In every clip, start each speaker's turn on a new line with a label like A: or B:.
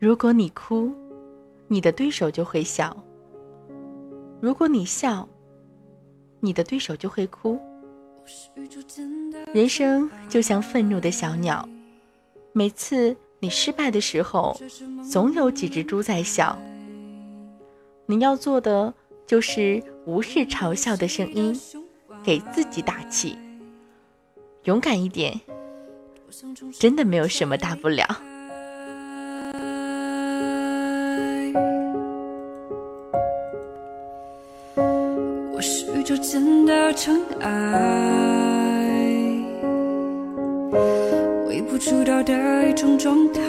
A: 如果你哭，你的对手就会笑；如果你笑，你的对手就会哭。人生就像愤怒的小鸟，每次你失败的时候，总有几只猪在笑。你要做的就是无视嘲笑的声音，给自己打气，勇敢一点，真的没有什么大不了。
B: 我是宇宙间的尘埃。出道的一种状态。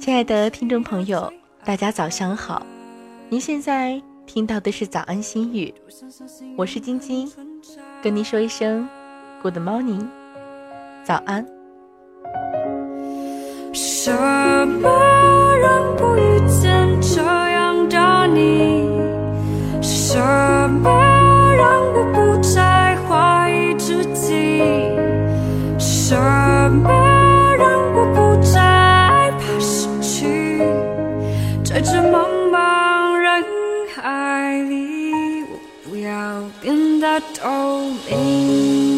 A: 亲爱的听众朋友，大家早上好！您现在听到的是早安心语，我是晶晶，跟您说一声 Good morning，早安。
B: 什么么让我不再怀疑自己？什么让我不再害怕失去？在这茫茫人海里我不要变得透明